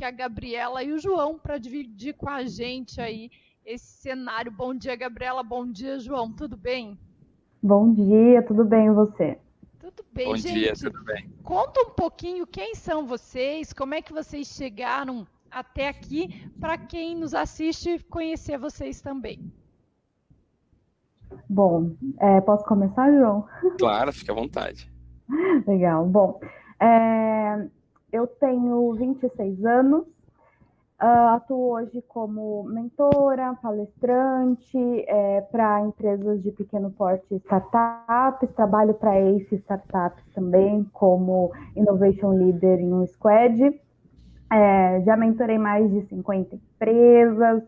aqui a Gabriela e o João para dividir com a gente aí esse cenário. Bom dia, Gabriela. Bom dia, João. Tudo bem? Bom dia, tudo bem e você? Tudo bem, Bom gente. dia, tudo bem. Conta um pouquinho quem são vocês, como é que vocês chegaram até aqui, para quem nos assiste conhecer vocês também. Bom, é, posso começar, João? Claro, fica à vontade. Legal. Bom, é, eu tenho 26 anos, uh, atuo hoje como mentora, palestrante é, para empresas de pequeno porte startups, trabalho para Ace Startups também como Innovation Leader em um squad. É, já mentorei mais de 50 empresas,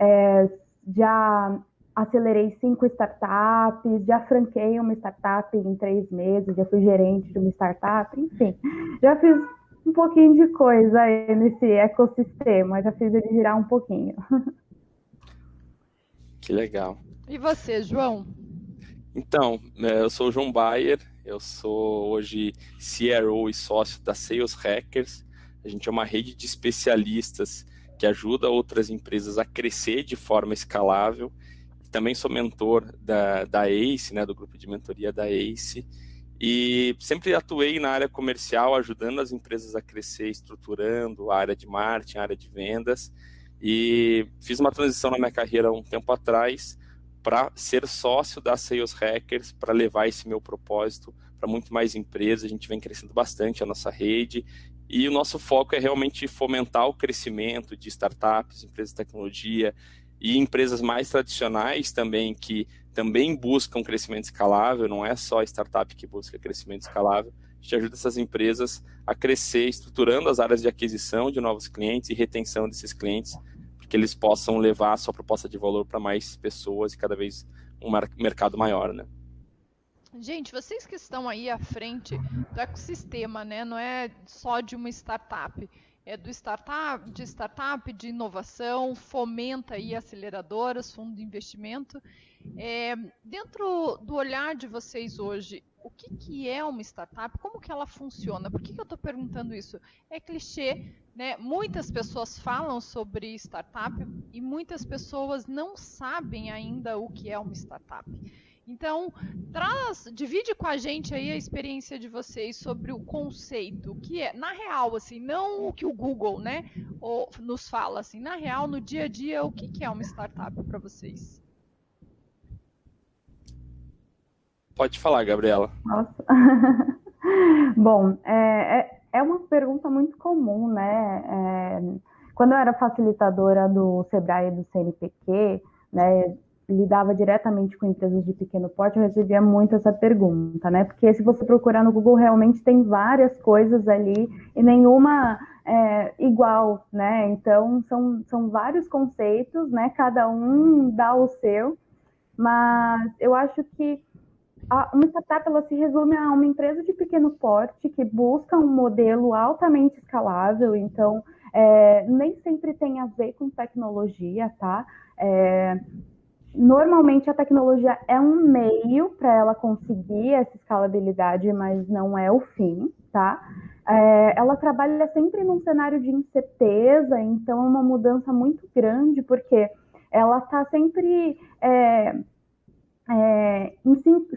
é, já acelerei cinco startups, já franquei uma startup em três meses, já fui gerente de uma startup, enfim, já fiz um pouquinho de coisa aí nesse ecossistema, já fiz ele girar um pouquinho. Que legal. E você, João? Então, é, eu sou o João Bayer, eu sou hoje CRO e sócio da Sales Hackers. A gente é uma rede de especialistas que ajuda outras empresas a crescer de forma escalável também sou mentor da, da ACE, né, do grupo de mentoria da ACE, e sempre atuei na área comercial, ajudando as empresas a crescer, estruturando a área de marketing, a área de vendas, e fiz uma transição na minha carreira um tempo atrás para ser sócio da Sales Hackers, para levar esse meu propósito para muito mais empresas. A gente vem crescendo bastante a nossa rede e o nosso foco é realmente fomentar o crescimento de startups, empresas de tecnologia, e empresas mais tradicionais também que também buscam crescimento escalável, não é só a startup que busca crescimento escalável, a gente ajuda essas empresas a crescer, estruturando as áreas de aquisição de novos clientes e retenção desses clientes, para que eles possam levar a sua proposta de valor para mais pessoas e cada vez um mercado maior, né? Gente, vocês que estão aí à frente do ecossistema, né? Não é só de uma startup é do startup, de startup, de inovação, fomenta aí aceleradoras, fundo de investimento. É, dentro do olhar de vocês hoje, o que, que é uma startup? Como que ela funciona? Por que, que eu estou perguntando isso? É clichê, né? Muitas pessoas falam sobre startup e muitas pessoas não sabem ainda o que é uma startup. Então, traz, divide com a gente aí a experiência de vocês sobre o conceito, que é, na real, assim, não o que o Google, né, nos fala, assim, na real, no dia a dia, o que, que é uma startup para vocês? Pode falar, Gabriela. Nossa. Bom, é, é, é, uma pergunta muito comum, né? É, quando eu era facilitadora do Sebrae e do CNPq, né, lidava diretamente com empresas de pequeno porte, eu recebia muito essa pergunta, né? Porque se você procurar no Google, realmente tem várias coisas ali e nenhuma é, igual, né? Então, são, são vários conceitos, né? Cada um dá o seu, mas eu acho que uma startup ela se resume a uma empresa de pequeno porte que busca um modelo altamente escalável, então é, nem sempre tem a ver com tecnologia, tá? É, Normalmente a tecnologia é um meio para ela conseguir essa escalabilidade, mas não é o fim, tá? É, ela trabalha sempre num cenário de incerteza, então é uma mudança muito grande, porque ela está sempre é, em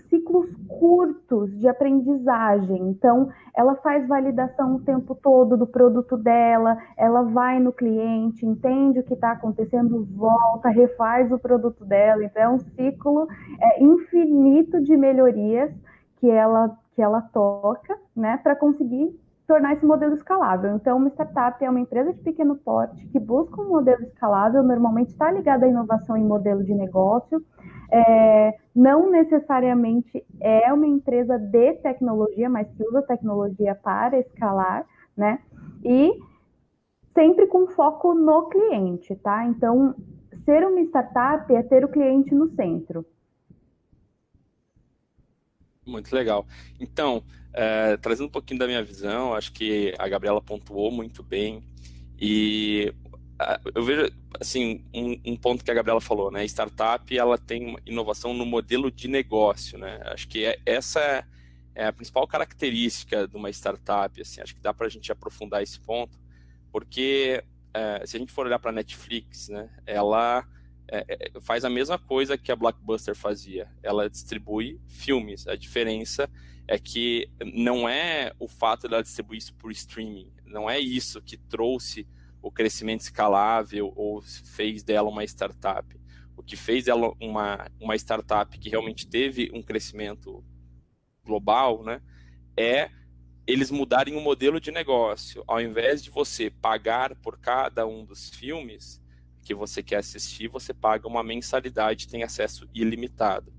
ciclos curtos de aprendizagem. Então, ela faz validação o tempo todo do produto dela, ela vai no cliente, entende o que está acontecendo, volta, refaz o produto dela. Então, é um ciclo é, infinito de melhorias que ela, que ela toca, né, para conseguir tornar esse modelo escalável. Então, uma startup é uma empresa de pequeno porte que busca um modelo escalável, normalmente está ligada à inovação em modelo de negócio, é, não necessariamente é uma empresa de tecnologia, mas que usa tecnologia para escalar, né? E sempre com foco no cliente, tá? Então, ser uma startup é ter o cliente no centro. Muito legal. Então, é, trazendo um pouquinho da minha visão, acho que a Gabriela pontuou muito bem. E eu vejo assim um, um, ponto que a Gabriela falou, né? Startup ela tem inovação no modelo de negócio, né? Acho que é, essa é a principal característica de uma startup. Assim, acho que dá para a gente aprofundar esse ponto, Porque é, se a gente for olhar para a Netflix, né, ela é, é, faz a mesma coisa que a Blockbuster fazia. Ela distribui filmes. A diferença é que não é o fato dela distribuir isso por streaming, não é isso que trouxe o crescimento escalável ou fez dela uma startup. O que fez dela uma, uma startup que realmente teve um crescimento global, né, é eles mudarem o modelo de negócio. Ao invés de você pagar por cada um dos filmes que você quer assistir, você paga uma mensalidade, tem acesso ilimitado.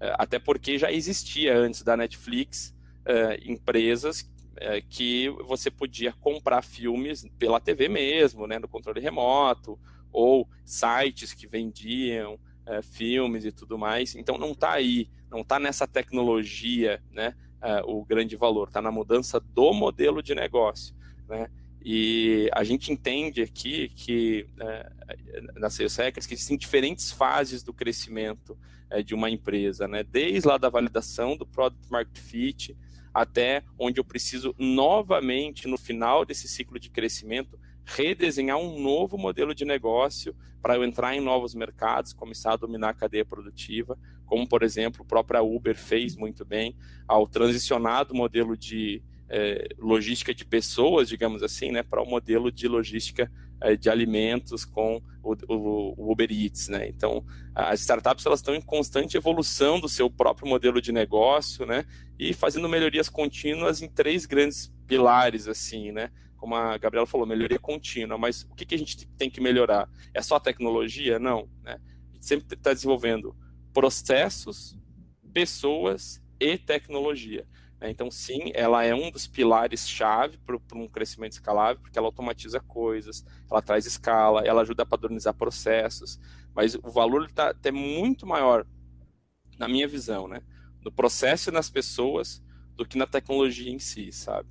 É, até porque já existia antes da Netflix é, empresas é, que você podia comprar filmes pela TV mesmo, né, no controle remoto, ou sites que vendiam filmes e tudo mais. Então não está aí, não está nessa tecnologia, né, o grande valor, está na mudança do modelo de negócio, né? E a gente entende aqui que é, na Sales Hackers que existem diferentes fases do crescimento é, de uma empresa, né? Desde lá da validação do Product Market Fit até onde eu preciso novamente no final desse ciclo de crescimento redesenhar um novo modelo de negócio para eu entrar em novos mercados, começar a dominar a cadeia produtiva, como por exemplo o próprio Uber fez muito bem ao transicionar do modelo de é, logística de pessoas, digamos assim, né, para o um modelo de logística é, de alimentos com o, o, o, Uber Eats, né? Então, as startups elas estão em constante evolução do seu próprio modelo de negócio, né? E fazendo melhorias contínuas em três grandes pilares, assim, né? Como a Gabriela falou, melhoria contínua. Mas o que, que a gente tem que melhorar? É só tecnologia? Não, né? A gente sempre está desenvolvendo processos, pessoas e tecnologia. Né? Então, sim, ela é um dos pilares-chave para um crescimento escalável, porque ela automatiza coisas, ela traz escala, ela ajuda a padronizar processos, mas o valor está até muito maior, na minha visão, né? no processo e nas pessoas do que na tecnologia em si, sabe?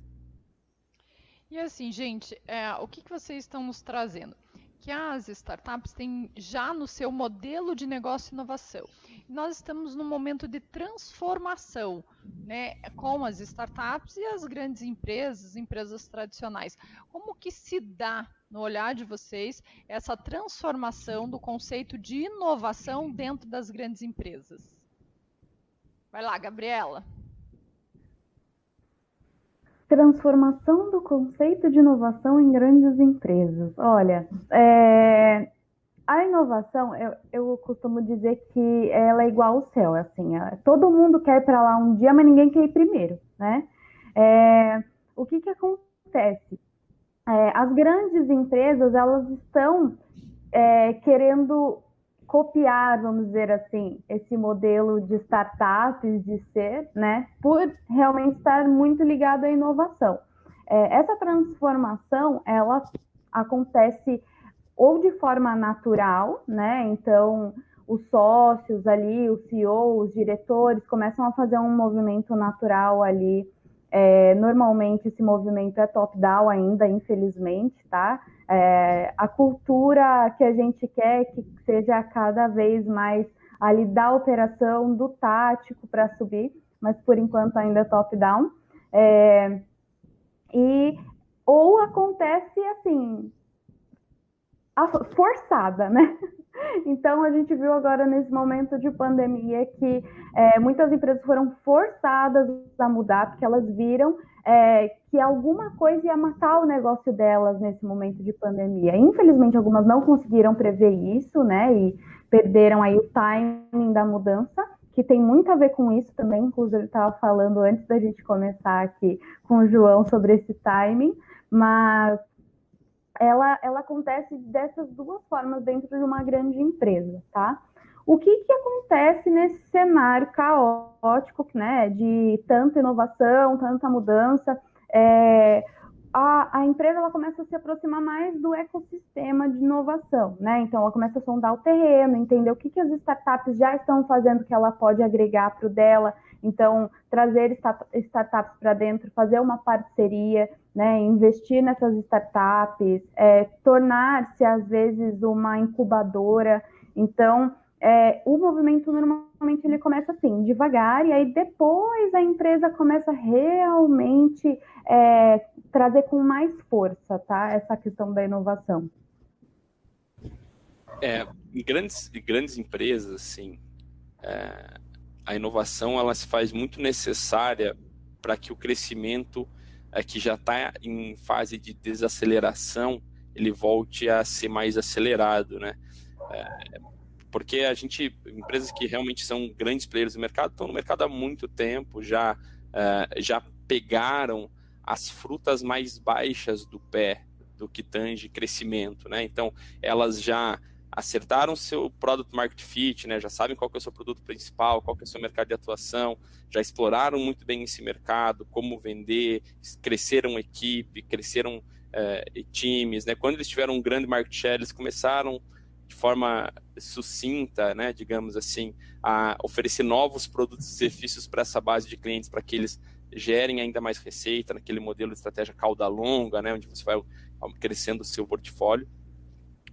E assim, gente, é, o que, que vocês estão nos trazendo? Que as startups têm já no seu modelo de negócio inovação nós estamos num momento de transformação, né, com as startups e as grandes empresas, empresas tradicionais. Como que se dá, no olhar de vocês, essa transformação do conceito de inovação dentro das grandes empresas? Vai lá, Gabriela. Transformação do conceito de inovação em grandes empresas. Olha, é, a inovação, eu, eu, costumo dizer que ela é igual ao céu, assim, é, todo mundo quer ir para lá um dia, mas ninguém quer ir primeiro, né? É, o que que acontece? É, as grandes empresas, elas estão é, querendo copiar, vamos dizer assim, esse modelo de startups, de ser, né, por realmente estar muito ligado à inovação. É, essa transformação, ela acontece ou de forma natural, né? Então, os sócios ali, os CEO, os diretores começam a fazer um movimento natural ali. É, normalmente esse movimento é top-down ainda, infelizmente, tá? É, a cultura que a gente quer que seja cada vez mais ali da operação, do tático para subir, mas por enquanto ainda é top-down. É, e ou acontece assim, forçada, né? Então, a gente viu agora nesse momento de pandemia que é, muitas empresas foram forçadas a mudar, porque elas viram é, que alguma coisa ia matar o negócio delas nesse momento de pandemia. Infelizmente, algumas não conseguiram prever isso, né? E perderam aí o timing da mudança, que tem muito a ver com isso também. Inclusive, ele estava falando antes da gente começar aqui com o João sobre esse timing, mas ela, ela acontece dessas duas formas dentro de uma grande empresa, tá? O que, que acontece nesse cenário caótico, né, de tanta inovação, tanta mudança? É, a, a, empresa ela começa a se aproximar mais do ecossistema de inovação, né? Então ela começa a sondar o terreno, entender o que, que as startups já estão fazendo que ela pode agregar para o dela. Então, trazer startups para dentro, fazer uma parceria, né, investir nessas startups, é, tornar-se, às vezes, uma incubadora. Então, é, o movimento normalmente ele começa assim, devagar, e aí depois a empresa começa realmente é, trazer com mais força, tá? Essa questão da inovação. É, em grandes, grandes empresas, assim, é, a inovação ela se faz muito necessária para que o crescimento é, que já está em fase de desaceleração ele volte a ser mais acelerado, né? É, porque a gente, empresas que realmente são grandes players do mercado, estão no mercado há muito tempo, já, uh, já pegaram as frutas mais baixas do pé do que tange crescimento, né? Então, elas já acertaram seu product market fit, né? Já sabem qual é o seu produto principal, qual é o seu mercado de atuação, já exploraram muito bem esse mercado, como vender, cresceram equipe, cresceram uh, times, né? Quando eles tiveram um grande market share, eles começaram de forma sucinta, né, digamos assim, a oferecer novos produtos e serviços para essa base de clientes, para que eles gerem ainda mais receita naquele modelo de estratégia cauda longa, né, onde você vai crescendo o seu portfólio.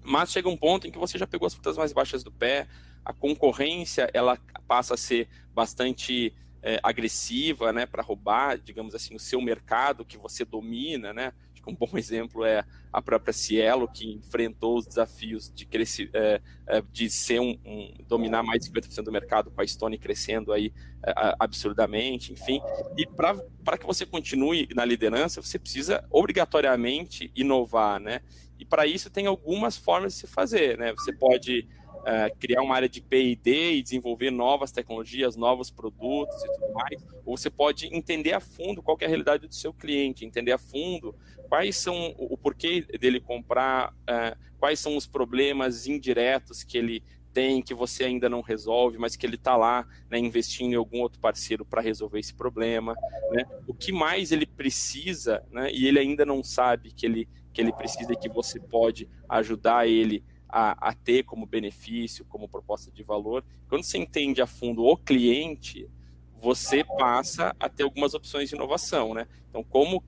Mas chega um ponto em que você já pegou as frutas mais baixas do pé, a concorrência ela passa a ser bastante é, agressiva, né, para roubar, digamos assim, o seu mercado que você domina, né, um bom exemplo é a própria Cielo, que enfrentou os desafios de crescer, é, é, de ser um, um, dominar mais de 50% do mercado, com a Stone crescendo aí é, absurdamente, enfim. E para que você continue na liderança, você precisa obrigatoriamente inovar, né? E para isso tem algumas formas de se fazer, né? Você pode uh, criar uma área de P&D e desenvolver novas tecnologias, novos produtos e tudo mais, ou você pode entender a fundo qual é a realidade do seu cliente, entender a fundo quais são o porquê dele comprar, uh, quais são os problemas indiretos que ele tem que você ainda não resolve, mas que ele está lá né, investindo em algum outro parceiro para resolver esse problema, né? O que mais ele precisa, né, e ele ainda não sabe que ele que ele precisa e que você pode ajudar ele a, a, ter como benefício, como proposta de valor. Quando você entende a fundo o cliente, você passa a ter algumas opções de inovação, né? Então, como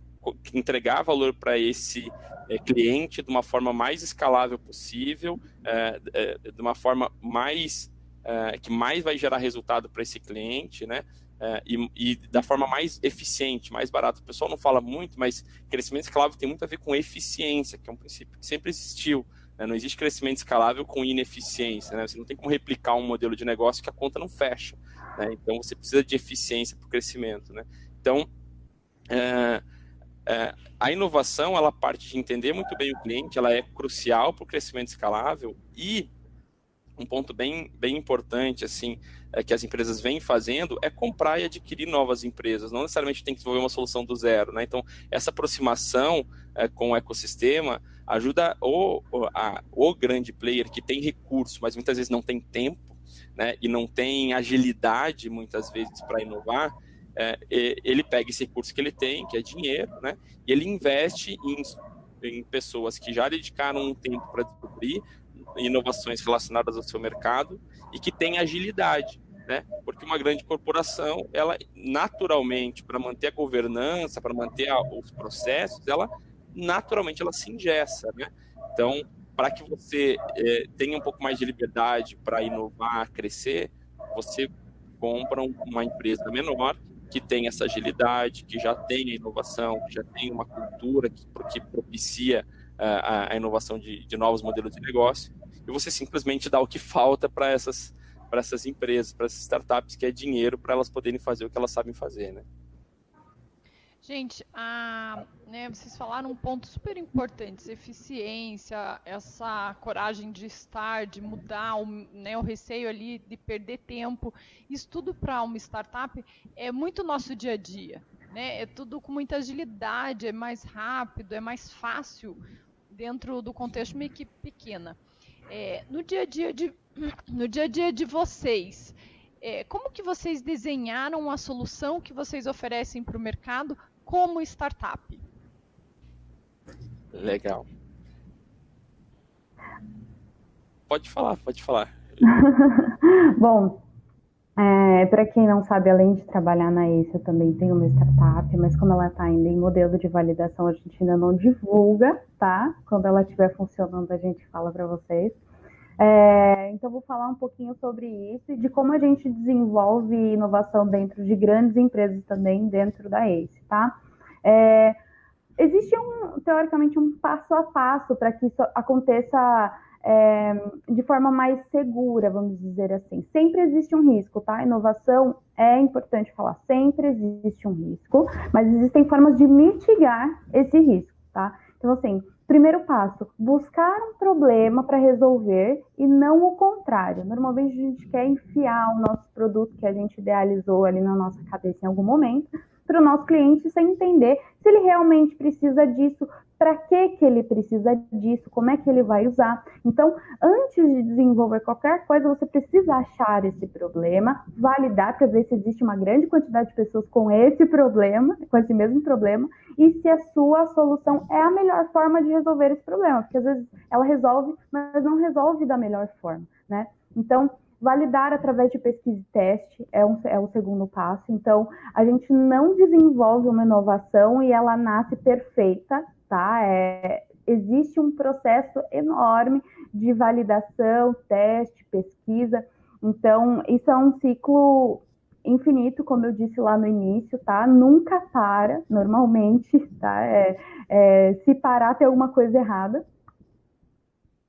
entregar valor para esse é, cliente de uma forma mais escalável possível, é, é, de uma forma mais é, que mais vai gerar resultado para esse cliente, né? É, e, e, da forma mais eficiente, mais barata. O pessoal não fala muito, mas crescimento escalável tem muito a ver com eficiência, que é um princípio que sempre existiu. Né? Não existe crescimento escalável com ineficiência. Né? Você não tem como replicar um modelo de negócio que a conta não fecha. Né? Então, você precisa de eficiência para o crescimento. Né? Então, é, é, a inovação, ela parte de entender muito bem o cliente, ela é crucial para o crescimento escalável e um ponto bem, bem importante assim é, que as empresas vêm fazendo é comprar e adquirir novas empresas. Não necessariamente tem que desenvolver uma solução do zero. Né? Então, essa aproximação é, com o ecossistema ajuda o, a, o grande player que tem recurso, mas muitas vezes não tem tempo né, e não tem agilidade, muitas vezes, para inovar. É, ele pega esse recurso que ele tem, que é dinheiro, né, e ele investe em, em pessoas que já dedicaram um tempo para descobrir inovações relacionadas ao seu mercado e que tem agilidade, né? Porque uma grande corporação, ela naturalmente, para manter a governança, para manter a, os processos, ela naturalmente ela se ingessa, né? Então, para que você é, tenha um pouco mais de liberdade para inovar, crescer, você compra uma empresa menor que tem essa agilidade, que já tem a inovação, que já tem uma cultura que, que propicia a, a inovação de, de, novos modelos de negócio, e você simplesmente dá o que falta para essas, essas empresas, para essas startups, que é dinheiro para elas poderem fazer o que elas sabem fazer, né? Gente, a, né, vocês falaram um ponto super importante, eficiência, essa coragem de estar, de mudar, o, né, o receio ali de perder tempo. Isso tudo para uma startup é muito nosso dia a dia. Né? É tudo com muita agilidade, é mais rápido, é mais fácil dentro do contexto de uma equipe pequena. É, no dia a dia de no dia a dia de vocês, é, como que vocês desenharam a solução que vocês oferecem para o mercado como startup. Legal. Pode falar, pode falar. Bom, é, para quem não sabe, além de trabalhar na ACE, eu também tenho uma startup, mas como ela está ainda em modelo de validação, a gente ainda não divulga, tá? Quando ela estiver funcionando, a gente fala para vocês. É, então, vou falar um pouquinho sobre isso e de como a gente desenvolve inovação dentro de grandes empresas também, dentro da ACE, tá? É, existe, um, teoricamente, um passo a passo para que isso aconteça é, de forma mais segura, vamos dizer assim. Sempre existe um risco, tá? Inovação é importante falar, sempre existe um risco, mas existem formas de mitigar esse risco, tá? Então, assim, primeiro passo, buscar um problema para resolver e não o contrário. Normalmente a gente quer enfiar o nosso produto que a gente idealizou ali na nossa cabeça em algum momento para o nosso cliente sem entender se ele realmente precisa disso, para que, que ele precisa disso, como é que ele vai usar. Então, antes de desenvolver qualquer coisa, você precisa achar esse problema, validar para ver se existe uma grande quantidade de pessoas com esse problema, com esse mesmo problema, e se a sua solução é a melhor forma de resolver esse problema, porque às vezes ela resolve, mas não resolve da melhor forma, né? Então, validar através de pesquisa e teste é, um, é o segundo passo. Então, a gente não desenvolve uma inovação e ela nasce perfeita, tá? É, existe um processo enorme de validação, teste, pesquisa. Então, isso é um ciclo infinito, como eu disse lá no início, tá? Nunca para, normalmente, tá? É, é, se parar, tem alguma coisa errada.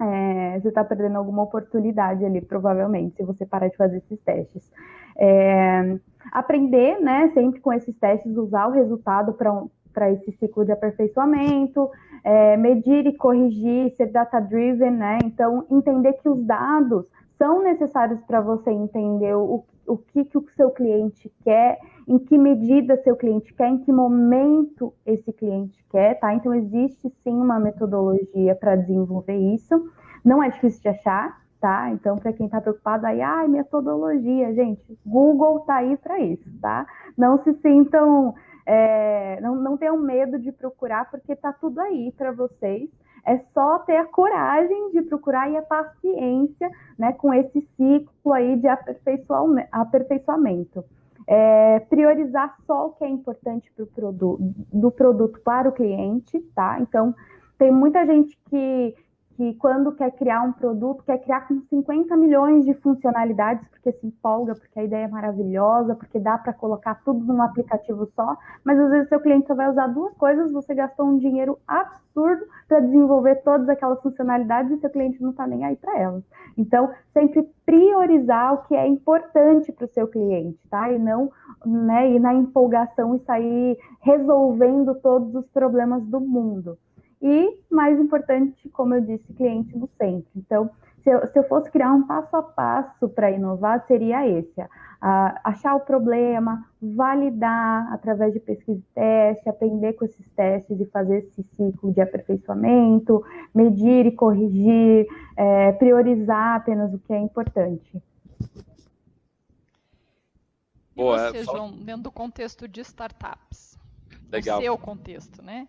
É, você está perdendo alguma oportunidade ali, provavelmente, se você parar de fazer esses testes. É, aprender, né, sempre com esses testes, usar o resultado para para esse ciclo de aperfeiçoamento, é, medir e corrigir, ser data-driven, né? Então, entender que os dados são necessários para você entender o, o que, que o seu cliente quer, em que medida seu cliente quer, em que momento esse cliente quer, tá? Então, existe sim uma metodologia para desenvolver isso. Não é difícil de achar, tá? Então, para quem está preocupado aí, ai, metodologia, gente, Google tá aí para isso, tá? Não se sintam é, não, não tenham medo de procurar, porque está tudo aí para vocês. É só ter a coragem de procurar e a paciência né, com esse ciclo aí de aperfeiçoamento. É, priorizar só o que é importante pro produto, do produto para o cliente, tá? Então, tem muita gente que que quando quer criar um produto, quer criar com 50 milhões de funcionalidades, porque se empolga, porque a ideia é maravilhosa, porque dá para colocar tudo num aplicativo só, mas às vezes seu cliente só vai usar duas coisas, você gastou um dinheiro absurdo para desenvolver todas aquelas funcionalidades e seu cliente não está nem aí para elas. Então, sempre priorizar o que é importante para o seu cliente, tá? E não né, ir na empolgação e sair resolvendo todos os problemas do mundo. E, mais importante, como eu disse, cliente no centro. Então, se eu, se eu fosse criar um passo a passo para inovar, seria esse: a, achar o problema, validar através de pesquisa e teste, aprender com esses testes e fazer esse ciclo de aperfeiçoamento, medir e corrigir, é, priorizar apenas o que é importante. Boa, e você, João, dentro do contexto de startups. Legal. O seu contexto, né?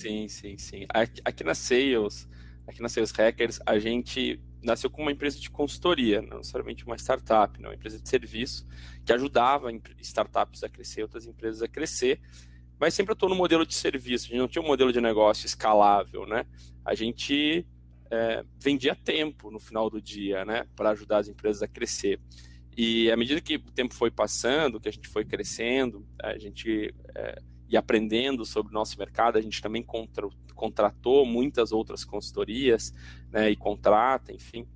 Sim, sim, sim. Aqui, aqui na Sales, aqui na Sales Hackers, a gente nasceu como uma empresa de consultoria, não necessariamente uma startup, não, uma empresa de serviço que ajudava startups a crescer, outras empresas a crescer, mas sempre estou no modelo de serviço, a gente não tinha um modelo de negócio escalável, né? A gente é, vendia tempo no final do dia, né, para ajudar as empresas a crescer. E à medida que o tempo foi passando, que a gente foi crescendo, a gente é, e aprendendo sobre o nosso mercado, a gente também contra, contratou muitas outras consultorias, né, e contrata, enfim.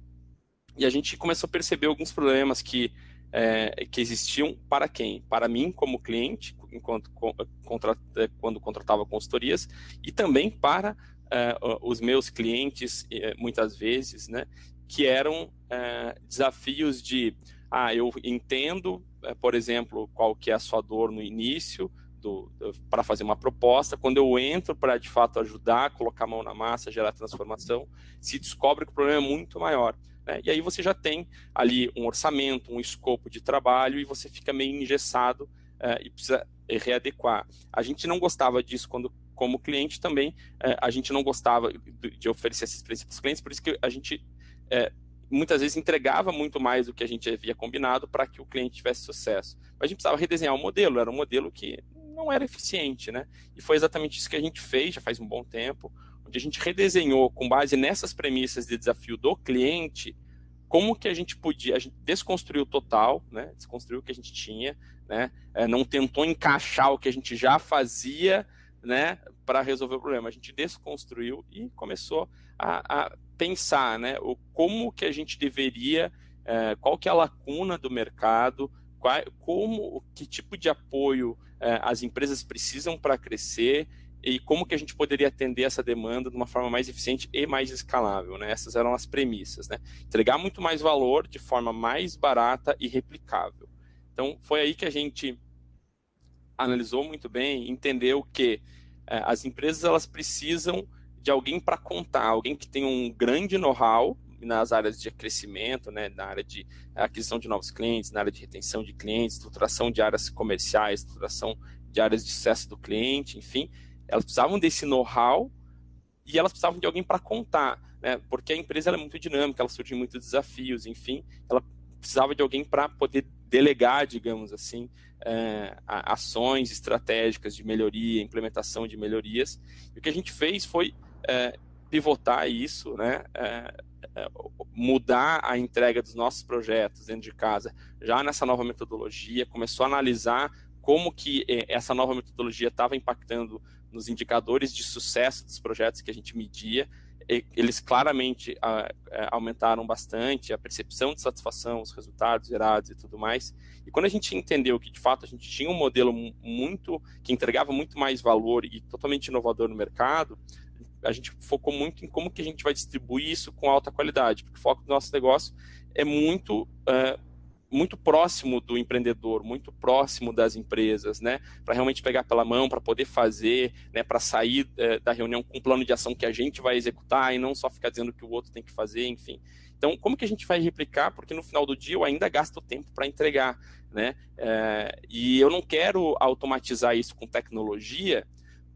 E a gente começou a perceber alguns problemas que, é, que existiam para quem? Para mim, como cliente, enquanto é, quando contratava consultorias, e também para é, os meus clientes, muitas vezes, né, que eram é, desafios de, ah, eu entendo, por exemplo, qual que é a sua dor no início, para fazer uma proposta, quando eu entro para de fato ajudar, colocar a mão na massa, gerar transformação, se descobre que o problema é muito maior. Né? E aí você já tem ali um orçamento, um escopo de trabalho e você fica meio engessado uh, e precisa readequar. A gente não gostava disso quando como cliente também, uh, a gente não gostava de, oferecer essa experiência para os clientes, por isso que a gente uh, muitas vezes entregava muito mais do que a gente havia combinado para que o cliente tivesse sucesso. Mas a gente precisava redesenhar o modelo, era um modelo que não era eficiente, né? E foi exatamente isso que a gente fez, já faz um bom tempo, onde a gente redesenhou com base nessas premissas de desafio do cliente como que a gente podia, a gente desconstruiu total, né? Desconstruiu o que a gente tinha, né? É, não tentou encaixar o que a gente já fazia, né? Para resolver o problema. A gente desconstruiu e começou a, a pensar, né? O como que a gente deveria, é, qual que é a lacuna do mercado, qual, como, que tipo de apoio as empresas precisam para crescer e como que a gente poderia atender essa demanda de uma forma mais eficiente e mais escalável, né? Essas eram as premissas, né? Entregar muito mais valor de forma mais barata e replicável. Então, foi aí que a gente analisou muito bem, entendeu que é, as empresas elas precisam de alguém para contar, alguém que tem um grande know-how nas áreas de crescimento, né, na área de aquisição de novos clientes, na área de retenção de clientes, estruturação de áreas comerciais, estruturação de áreas de sucesso do cliente, enfim, elas precisavam desse know-how e elas precisavam de alguém para contar, né? Porque a empresa é muito dinâmica, ela surge muitos desafios, enfim, ela precisava de alguém para poder delegar, digamos assim, é, ações estratégicas de melhoria, implementação de melhorias. E o que a gente fez foi é, pivotar isso, né? É, mudar a entrega dos nossos projetos dentro de casa, já nessa nova metodologia, começou a analisar como que é, essa nova metodologia estava impactando nos indicadores de sucesso dos projetos que a gente media, eles claramente é, aumentaram bastante a percepção de satisfação, os resultados gerados e tudo mais. E quando a gente entendeu que de fato a gente tinha um modelo muito que entregava muito mais valor e totalmente inovador no mercado, a gente focou muito em como que a gente vai distribuir isso com alta qualidade, porque o foco do nosso negócio é muito uh, muito próximo do empreendedor, muito próximo das empresas, né? Para realmente pegar pela mão, para poder fazer, né? Para sair é, da reunião com um plano de ação que a gente vai executar e não só ficar dizendo que o outro tem que fazer, enfim. Então, como que a gente vai replicar? Porque no final do dia eu ainda gasto tempo para entregar, né? É, e eu não quero automatizar isso com tecnologia,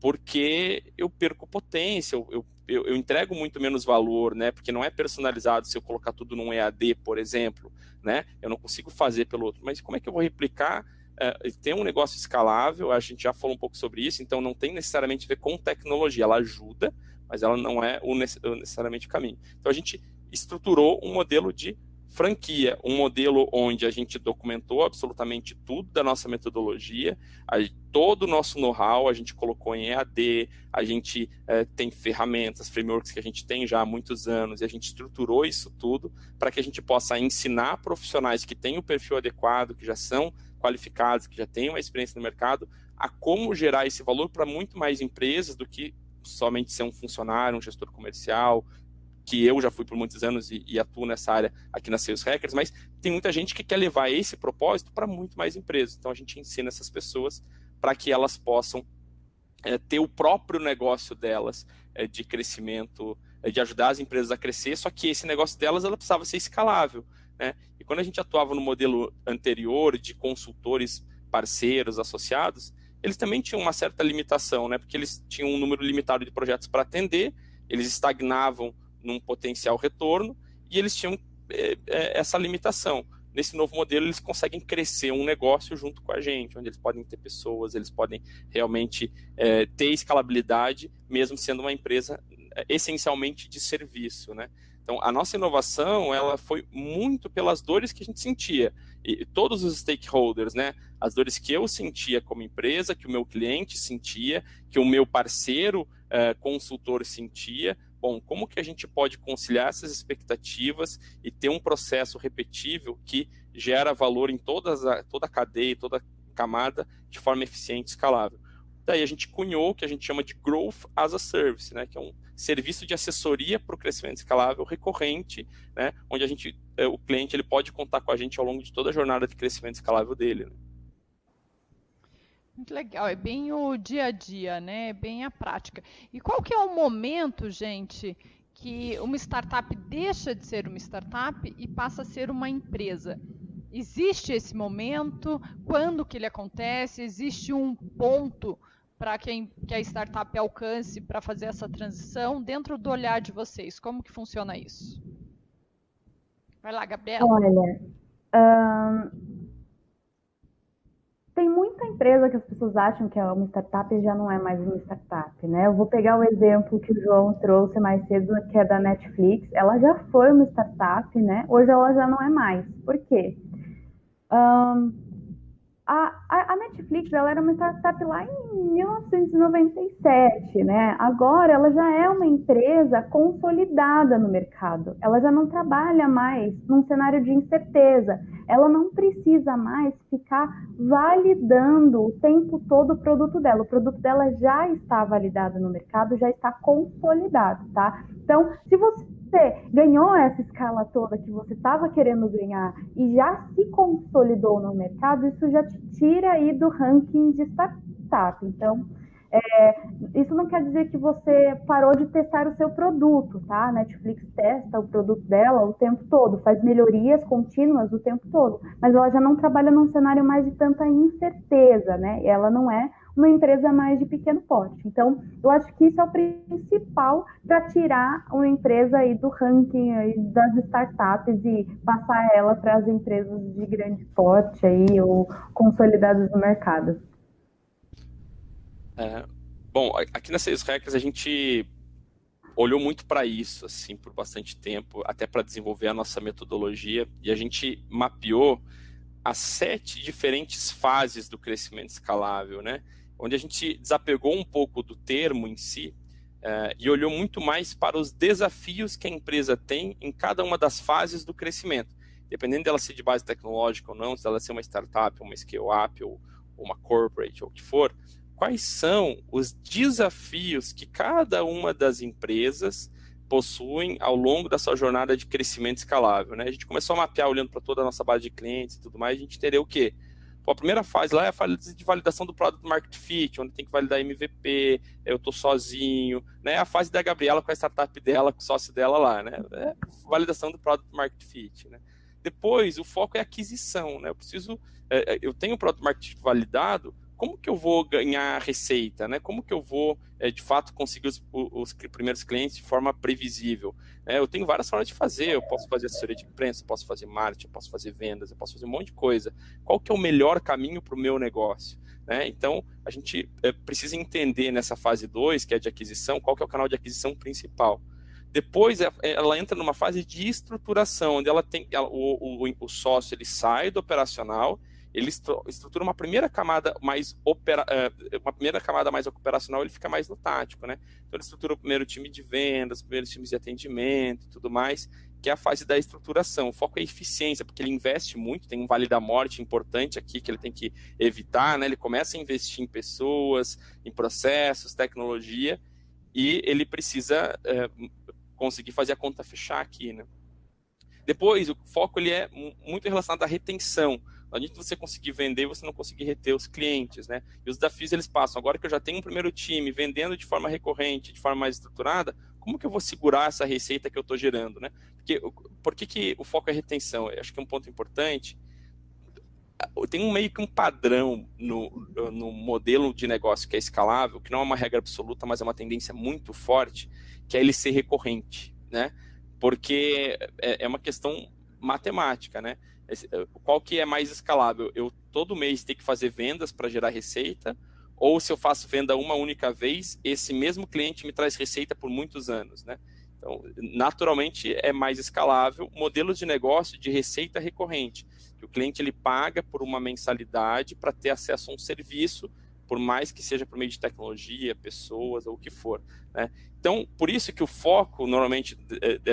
porque eu perco potência, eu, eu eu, entrego muito menos valor, né? Porque não é personalizado se eu colocar tudo num EAD, por exemplo, né? Eu não consigo fazer pelo outro. Mas como é que eu vou replicar? Uh, tem um negócio escalável, a gente já falou um pouco sobre isso, então não tem necessariamente a ver com tecnologia, ela ajuda, mas ela não é o necessariamente o caminho. Então a gente estruturou um modelo de franquia, um modelo onde a gente documentou absolutamente tudo da nossa metodologia, a, todo o nosso know-how a gente colocou em EAD, a gente é, tem ferramentas, frameworks que a gente tem já há muitos anos, e a gente estruturou isso tudo para que a gente possa ensinar profissionais que têm o perfil adequado, que já são qualificados, que já têm uma experiência no mercado, a como gerar esse valor para muito mais empresas do que somente ser um funcionário, um gestor comercial, que eu já fui por muitos anos e, e, atuo nessa área aqui na Sales Hackers, mas tem muita gente que quer levar esse propósito para muito mais empresas. Então a gente ensina essas pessoas para que elas possam é, ter o próprio negócio delas é, de crescimento, é, de ajudar as empresas a crescer, só que esse negócio delas ela precisava ser escalável. Né? E quando a gente atuava no modelo anterior de consultores parceiros, associados, eles também tinham uma certa limitação, né? porque eles tinham um número limitado de projetos para atender, eles estagnavam num potencial retorno e eles tinham é, é, essa limitação. Nesse novo modelo, eles conseguem crescer um negócio junto com a gente, onde eles podem ter pessoas, eles podem realmente é, ter escalabilidade, mesmo sendo uma empresa é, essencialmente de serviço, né? Então, a nossa inovação, ela foi muito pelas dores que a gente sentia. E todos os stakeholders, né? As dores que eu sentia como empresa, que o meu cliente sentia, que o meu parceiro consultor sentia, bom, como que a gente pode conciliar essas expectativas e ter um processo repetível que gera valor em todas a, toda a cadeia, toda a camada de forma eficiente e escalável. Daí a gente cunhou o que a gente chama de Growth as a Service, né, que é um serviço de assessoria para o crescimento escalável recorrente, né, onde a gente, é, o cliente ele pode contar com a gente ao longo de toda a jornada de crescimento escalável dele. Né. Muito legal, é bem o dia a dia, né? É bem a prática. E qual que é o momento, gente, que uma startup deixa de ser uma startup e passa a ser uma empresa? Existe esse momento? Quando que ele acontece? Existe um ponto para que, a startup alcance para fazer essa transição dentro do olhar de vocês? Como que funciona isso? Vai lá, Gabriela. Olha, tem muita empresa que as pessoas acham que é uma startup já não é mais uma startup, né? Eu vou pegar o exemplo que o João trouxe mais cedo, que é da Netflix. Ela já foi uma startup, né? Hoje ela já não é mais. Por quê? Um, a, a, Netflix ela era uma startup lá em 1997, né? Agora ela já é uma empresa consolidada no mercado. Ela já não trabalha mais num cenário de incerteza. Ela não precisa mais ficar validando o tempo todo o produto dela. O produto dela já está validado no mercado, já está consolidado, tá? Então, se você você ganhou essa escala toda que você estava querendo ganhar e já se consolidou no mercado, isso já te tira aí do ranking de startup. Então, é, isso não quer dizer que você parou de testar o seu produto, tá? A Netflix testa o produto dela o tempo todo, faz melhorias contínuas o tempo todo, mas ela já não trabalha num cenário mais de tanta incerteza, né? Ela não é uma empresa mais de pequeno porte. Então, eu acho que isso é o principal para tirar uma empresa aí do ranking aí das startups e passar ela para as empresas de grande porte aí ou consolidadas no mercado. É, bom, aqui na Sales Hackers a gente olhou muito para isso, assim, por bastante tempo, até para desenvolver a nossa metodologia, e a gente mapeou as sete diferentes fases do crescimento escalável, né? Onde a gente desapegou um pouco do termo em si uh, e olhou muito mais para os desafios que a empresa tem em cada uma das fases do crescimento. Dependendo dela ser de base tecnológica ou não, se ela ser uma startup, uma scale-up ou, uma corporate ou o que for, quais são os desafios que cada uma das empresas possuem ao longo da sua jornada de crescimento escalável. Né? A gente começou a mapear olhando para toda a nossa base de clientes e tudo mais, a gente teria o quê? A primeira fase lá é a fase de validação do Product Market Fit, onde tem que validar MVP, eu estou sozinho, né? A fase da Gabriela com a startup dela, com o sócio dela lá, né? É validação do Product Market Fit, né? Depois, o foco é aquisição, né? Eu preciso, é, é eu tenho o Product Market Fit validado, como que eu vou ganhar receita, né? Como que eu vou, é, de fato, conseguir os, os, primeiros clientes de forma previsível? É, eu tenho várias formas de fazer, eu posso fazer assessoria de imprensa, eu posso fazer marketing, eu posso fazer vendas, eu posso fazer um monte de coisa. Qual que é o melhor caminho para o meu negócio? Né? Então, a gente é, precisa entender nessa fase 2, que é de aquisição, qual que é o canal de aquisição principal. Depois, ela entra numa fase de estruturação, onde ela tem o, o, o sócio ele sai do operacional ele estrutura uma primeira camada mais opera, eh, uma primeira camada mais operacional, ele fica mais no tático, né? Então ele estrutura o primeiro time de vendas, os primeiros times de atendimento e tudo mais, que é a fase da estruturação. O foco é eficiência, porque ele investe muito, tem um vale da morte importante aqui que ele tem que evitar, né? Ele começa a investir em pessoas, em processos, tecnologia, e ele precisa é, conseguir fazer a conta fechar aqui, né? Depois, o foco ele é muito relacionado à retenção. Não adianta você conseguir vender e você não conseguir reter os clientes, né? E os desafios eles passam. Agora que eu já tenho um primeiro time vendendo de forma recorrente, de forma mais estruturada, como que eu vou segurar essa receita que eu estou gerando, né? Porque, por que, que o foco é retenção? Eu acho que é um ponto importante. Tem um meio que um padrão no, no modelo de negócio que é escalável, que não é uma regra absoluta, mas é uma tendência muito forte, que é ele ser recorrente, né? Porque é, é uma questão matemática, né? Eh, qual que é mais escalável? Eu todo mês ter que fazer vendas para gerar receita, ou se eu faço venda uma única vez, esse mesmo cliente me traz receita por muitos anos, né? Então, naturalmente é mais escalável modelos de negócio de receita recorrente, que o cliente ele paga por uma mensalidade para ter acesso a um serviço por mais que seja por meio de tecnologia, pessoas ou o que for. Né? Então, por isso que o foco, normalmente,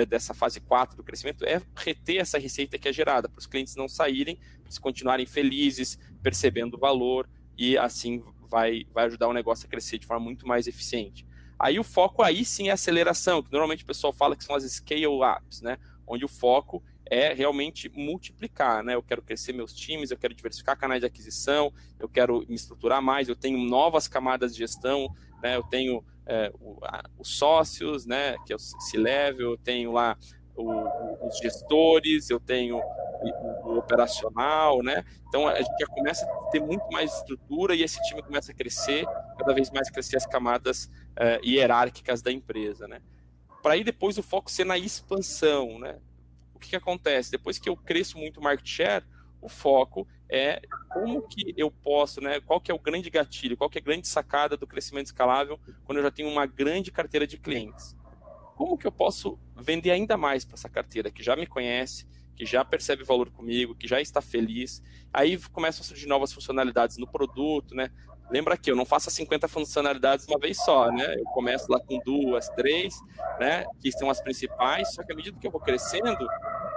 dessa fase 4 do crescimento é reter essa receita que é gerada, para os clientes não saírem, para eles continuarem felizes, percebendo o valor, e assim vai, vai ajudar o negócio a crescer de forma muito mais eficiente. Aí o foco aí sim é aceleração, que normalmente o pessoal fala que são as scale-ups, né? onde o foco é realmente multiplicar, né? Eu quero crescer meus times, eu quero diversificar canais de aquisição, eu quero me estruturar mais, eu tenho novas camadas de gestão, né? Eu tenho é, o, a, os sócios, né? Que é o C-level, eu tenho lá o, os gestores, eu tenho o, o, operacional, né? Então a gente já começa a ter muito mais estrutura e esse time começa a crescer, cada vez mais crescer as camadas é, hierárquicas da empresa, né? Para aí depois o foco ser na expansão, né? O que, que acontece? Depois que eu cresço muito market share, o foco é como que eu posso, né? Qual que é o grande gatilho, qual que é a grande sacada do crescimento escalável quando eu já tenho uma grande carteira de clientes? Como que eu posso vender ainda mais para essa carteira que já me conhece, que já percebe valor comigo, que já está feliz? Aí começam a surgir novas funcionalidades no produto, né? Lembra que eu não faço as 50 funcionalidades uma vez só, né? Eu começo lá com duas, três, né? Que são as principais, só que à medida que eu vou crescendo,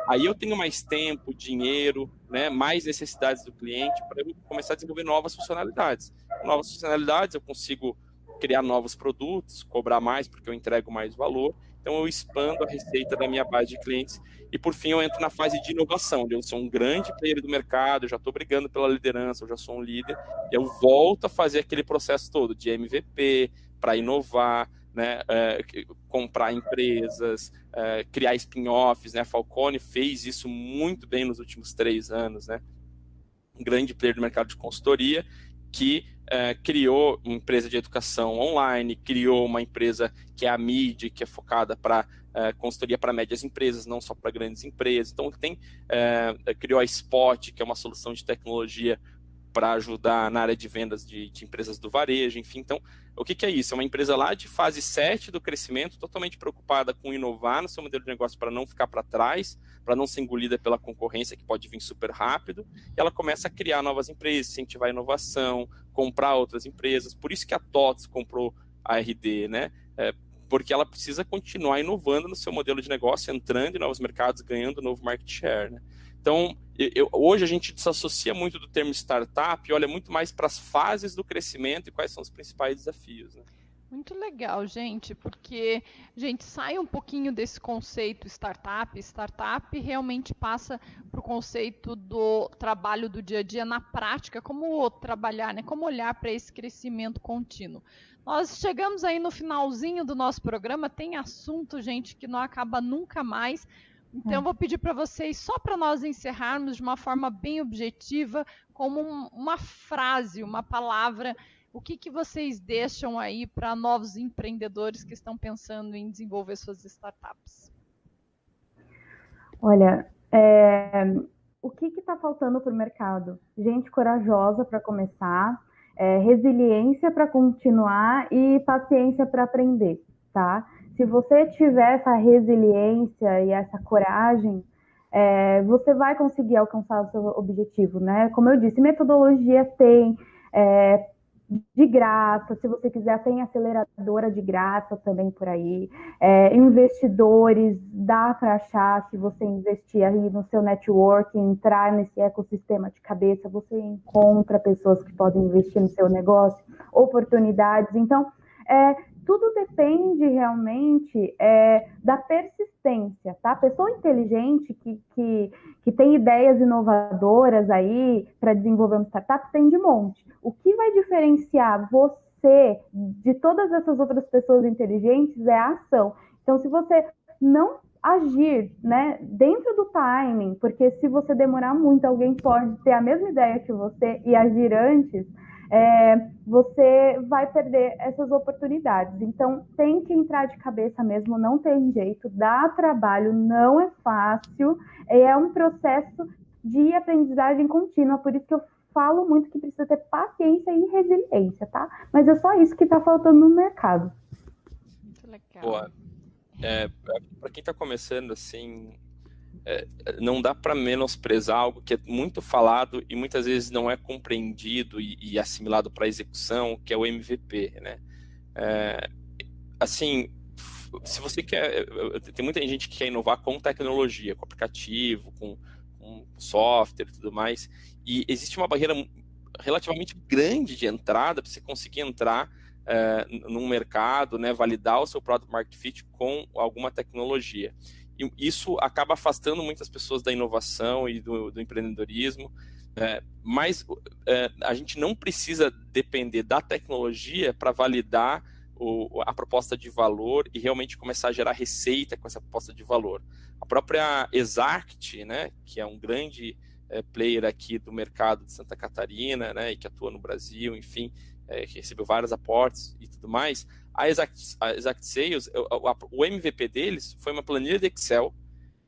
aí eu tenho mais tempo, dinheiro, né? Mais necessidades do cliente para eu começar a desenvolver novas funcionalidades. Novas funcionalidades eu consigo criar novos produtos, cobrar mais porque eu entrego mais valor. Então eu expando a receita da minha base de clientes e por fim eu entro na fase de inovação, eu sou um grande player do mercado, já estou brigando pela liderança, eu já sou um líder, e eu volto a fazer aquele processo todo de MVP para inovar, né, é, comprar empresas, é, criar spin-offs, né, Falcone fez isso muito bem nos últimos três anos, né, um grande player do mercado de consultoria, que é, criou uma empresa de educação online, criou uma empresa que é a MID, que é focada para é, consultoria para médias empresas, não só para grandes empresas. Então, tem, é, criou a Spot, que é uma solução de tecnologia para ajudar na área de vendas de, de, empresas do varejo, enfim. Então, o que, que, é isso? É uma empresa lá de fase 7 do crescimento, totalmente preocupada com inovar no seu modelo de negócio para não ficar para trás, para não ser engolida pela concorrência que pode vir super rápido. E ela começa a criar novas empresas, incentivar inovação, comprar outras empresas. Por isso que a TOTS comprou a RD, né? É, porque ela precisa continuar inovando no seu modelo de negócio, entrando em novos mercados, ganhando novo market share. Né? Então, eu, hoje a gente desassocia muito do termo startup e olha muito mais para as fases do crescimento e quais são os principais desafios. Né? Muito legal, gente, porque a gente sai um pouquinho desse conceito startup. Startup realmente passa para o conceito do trabalho do dia a dia na prática, como trabalhar, né? como olhar para esse crescimento contínuo. Nós chegamos aí no finalzinho do nosso programa, tem assunto, gente, que não acaba nunca mais. Então, hum. vou pedir para vocês, só para nós encerrarmos de uma forma bem objetiva, como um, uma frase, uma palavra, o que, que vocês deixam aí para novos empreendedores que estão pensando em desenvolver suas startups? Olha, é, o que está faltando para o mercado? Gente corajosa para começar, é, resiliência para continuar e paciência para aprender, tá? Se você tiver essa resiliência e essa coragem, é, você vai conseguir alcançar o seu objetivo, né? Como eu disse, metodologia tem é, de graça, se você quiser, tem aceleradora de graça também por aí. É, investidores, dá para achar, se você investir aí no seu network, entrar nesse ecossistema de cabeça, você encontra pessoas que podem investir no seu negócio, oportunidades. Então, é, tudo depende realmente é, da persistência, tá? Pessoa inteligente que, que, que tem ideias inovadoras aí para desenvolver uma startup tem de monte. O que vai diferenciar você de todas essas outras pessoas inteligentes é a ação. Então, se você não agir, né, dentro do timing, porque se você demorar muito, alguém pode ter a mesma ideia que você e agir antes, é, você vai perder essas oportunidades. Então, tem que entrar de cabeça mesmo, não tem jeito, dá trabalho, não é fácil, é um processo de aprendizagem contínua, por isso que eu falo muito que precisa ter paciência e resiliência, tá? Mas é só isso que está faltando no mercado. Muito legal. Boa. É, para quem está começando, assim, é, não dá para menosprezar algo que é muito falado e muitas vezes não é compreendido e, e assimilado para execução, que é o MVP, né? É, assim, se você quer, tem muita gente que quer inovar com tecnologia, com aplicativo, com, com software e tudo mais, e existe uma barreira relativamente grande de entrada para você conseguir entrar é, num mercado, né, validar o seu product market fit com alguma tecnologia isso acaba afastando muitas pessoas da inovação e do, do empreendedorismo. É, mas é, a gente não precisa depender da tecnologia para validar o, a proposta de valor e realmente começar a gerar receita com essa proposta de valor. A própria Exact, né, que é um grande é, player aqui do mercado de Santa Catarina, né, e que atua no Brasil, enfim, é, recebeu vários aportes e tudo mais, a Exact, a Exact Sales, o, o MVP deles foi uma planilha de Excel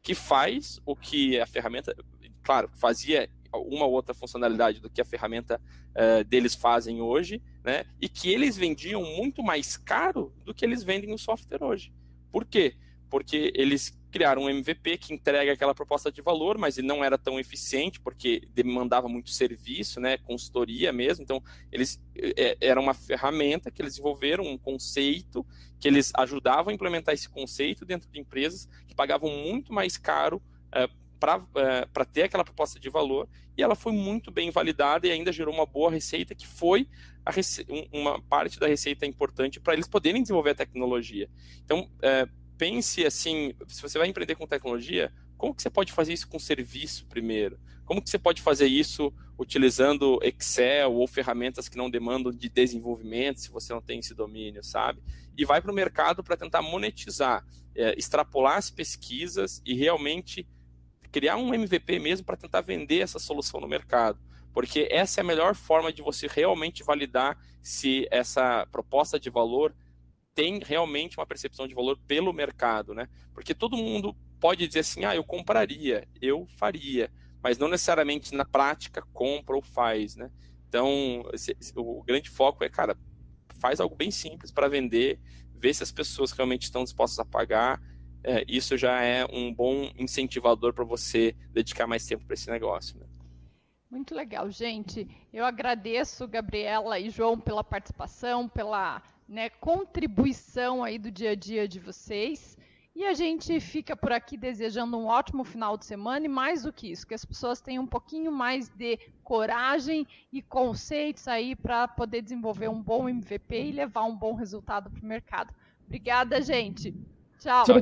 que faz o que a ferramenta, claro, fazia uma ou outra funcionalidade do que a ferramenta uh, deles fazem hoje, né? E que eles vendiam muito mais caro do que eles vendem o software hoje. Por quê? Porque eles criaram um MVP que entrega aquela proposta de valor, mas ele não era tão eficiente porque demandava muito serviço, né, consultoria mesmo. Então, eles é, era uma ferramenta que eles desenvolveram, um conceito que eles ajudavam a implementar esse conceito dentro de empresas que pagavam muito mais caro é, para é, ter aquela proposta de valor e ela foi muito bem validada e ainda gerou uma boa receita que foi rece uma parte da receita importante para eles poderem desenvolver a tecnologia. Então, é, pense assim, se você vai empreender com tecnologia, como que você pode fazer isso com serviço primeiro? Como que você pode fazer isso utilizando Excel ou ferramentas que não demandam de desenvolvimento, se você não tem esse domínio, sabe? E vai para o mercado para tentar monetizar, é, extrapolar as pesquisas e realmente criar um MVP mesmo para tentar vender essa solução no mercado. Porque essa é a melhor forma de você realmente validar se essa proposta de valor tem realmente uma percepção de valor pelo mercado, né? Porque todo mundo pode dizer assim, ah, eu compraria, eu faria, mas não necessariamente na prática compra ou faz, né? Então, esse, o grande foco é, cara, faz algo bem simples para vender, ver se as pessoas realmente estão dispostas a pagar. É, isso já é um bom incentivador para você dedicar mais tempo para esse negócio. Né? Muito legal, gente. Eu agradeço, Gabriela e João, pela participação, pela né, contribuição aí do dia a dia de vocês. E a gente fica por aqui desejando um ótimo final de semana e mais do que isso, que as pessoas tenham um pouquinho mais de coragem e conceitos aí para poder desenvolver um bom MVP e levar um bom resultado para o mercado. Obrigada, gente. Tchau. Tchau.